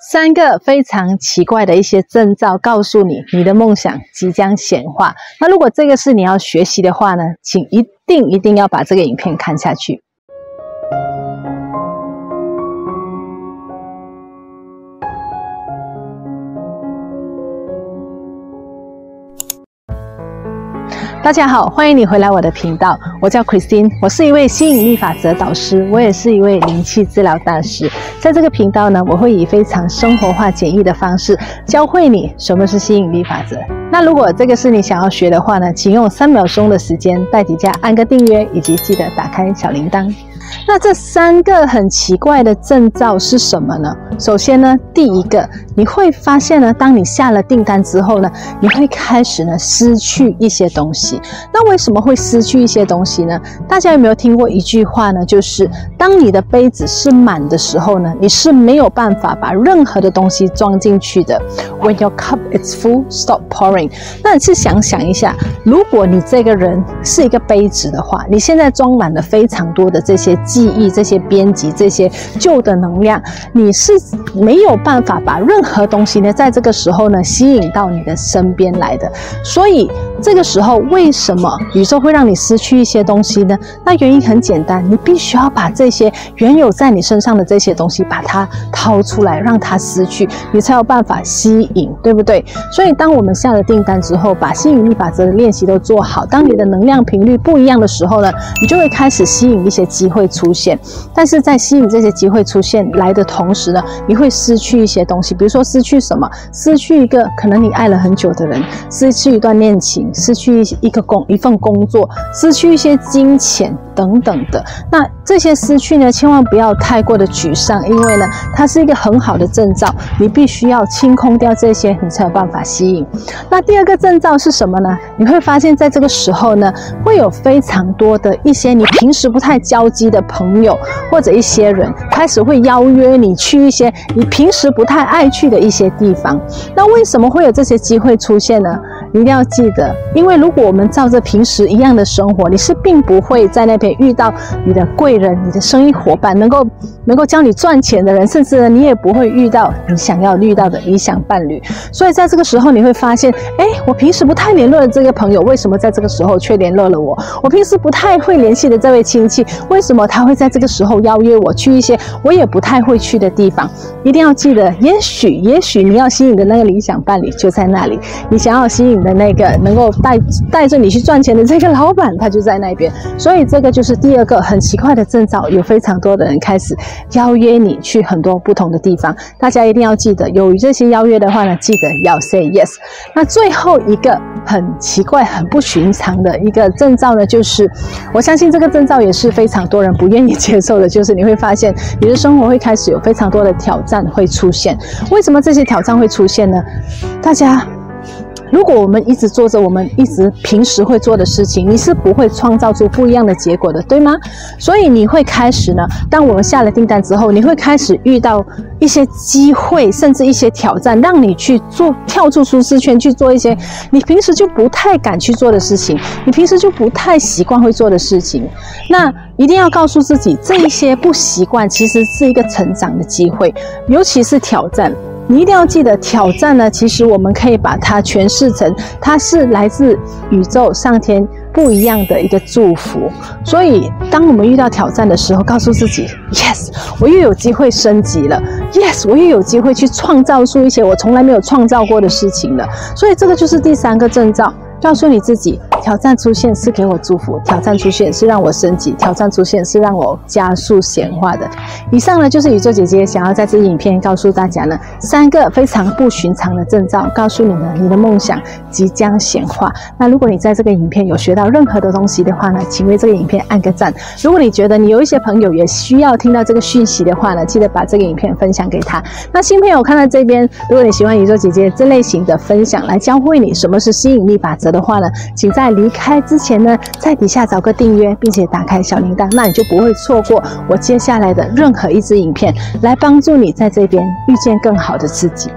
三个非常奇怪的一些征兆，告诉你你的梦想即将显化。那如果这个是你要学习的话呢，请一定一定要把这个影片看下去。大家好，欢迎你回来我的频道。我叫 Christine，我是一位吸引力法则导师，我也是一位灵气治疗大师。在这个频道呢，我会以非常生活化、简易的方式教会你什么是吸引力法则。那如果这个是你想要学的话呢，请用三秒钟的时间带底下按个订阅，以及记得打开小铃铛。那这三个很奇怪的征兆是什么呢？首先呢，第一个你会发现呢，当你下了订单之后呢，你会开始呢失去一些东西。那为什么会失去一些东西呢？大家有没有听过一句话呢？就是当你的杯子是满的时候呢，你是没有办法把任何的东西装进去的。When your cup is full, stop pouring。那你去想想一下，如果你这个人是一个杯子的话，你现在装满了非常多的这些。记忆这些编辑这些旧的能量，你是没有办法把任何东西呢，在这个时候呢吸引到你的身边来的。所以这个时候，为什么宇宙会让你失去一些东西呢？那原因很简单，你必须要把这些原有在你身上的这些东西，把它掏出来，让它失去，你才有办法吸引，对不对？所以当我们下了订单之后，把吸引力法则的练习都做好，当你的能量频率不一样的时候呢，你就会开始吸引一些机会。出现，但是在吸引这些机会出现来的同时呢，你会失去一些东西，比如说失去什么？失去一个可能你爱了很久的人，失去一段恋情，失去一一个工一份工作，失去一些金钱等等的。那这些失去呢，千万不要太过的沮丧，因为呢，它是一个很好的征兆，你必须要清空掉这些，你才有办法吸引。那第二个征兆是什么呢？你会发现在这个时候呢，会有非常多的一些你平时不太交际的。朋友或者一些人开始会邀约你去一些你平时不太爱去的一些地方。那为什么会有这些机会出现呢？一定要记得，因为如果我们照着平时一样的生活，你是并不会在那边遇到你的贵人、你的生意伙伴，能够能够教你赚钱的人，甚至呢，你也不会遇到你想要遇到的理想伴侣。所以在这个时候，你会发现，哎，我平时不太联络的这个朋友，为什么在这个时候却联络了我？我平时不太会联系的这位亲戚，为什么他会在这个时候邀约我去一些我也不太会去的地方？一定要记得，也许，也许你要吸引的那个理想伴侣就在那里，你想要吸引。的那个能够带带着你去赚钱的这个老板，他就在那边，所以这个就是第二个很奇怪的征兆，有非常多的人开始邀约你去很多不同的地方。大家一定要记得，有这些邀约的话呢，记得要 say yes。那最后一个很奇怪、很不寻常的一个征兆呢，就是我相信这个征兆也是非常多人不愿意接受的，就是你会发现你的生活会开始有非常多的挑战会出现。为什么这些挑战会出现呢？大家。如果我们一直做着我们一直平时会做的事情，你是不会创造出不一样的结果的，对吗？所以你会开始呢，当我们下了订单之后，你会开始遇到一些机会，甚至一些挑战，让你去做，跳出舒适圈去做一些你平时就不太敢去做的事情，你平时就不太习惯会做的事情。那一定要告诉自己，这一些不习惯其实是一个成长的机会，尤其是挑战。你一定要记得，挑战呢，其实我们可以把它诠释成，它是来自宇宙上天不一样的一个祝福。所以，当我们遇到挑战的时候，告诉自己，Yes，我又有机会升级了；Yes，我又有机会去创造出一些我从来没有创造过的事情了。所以，这个就是第三个征兆。告诉你自己，挑战出现是给我祝福，挑战出现是让我升级，挑战出现是让我加速显化的。以上呢，就是宇宙姐姐想要在这个影片告诉大家呢，三个非常不寻常的征兆，告诉你呢，你的梦想即将显化。那如果你在这个影片有学到任何的东西的话呢，请为这个影片按个赞。如果你觉得你有一些朋友也需要听到这个讯息的话呢，记得把这个影片分享给他。那新朋友看到这边，如果你喜欢宇宙姐姐这类型的分享，来教会你什么是吸引力法则。的话呢，请在离开之前呢，在底下找个订阅，并且打开小铃铛，那你就不会错过我接下来的任何一支影片，来帮助你在这边遇见更好的自己。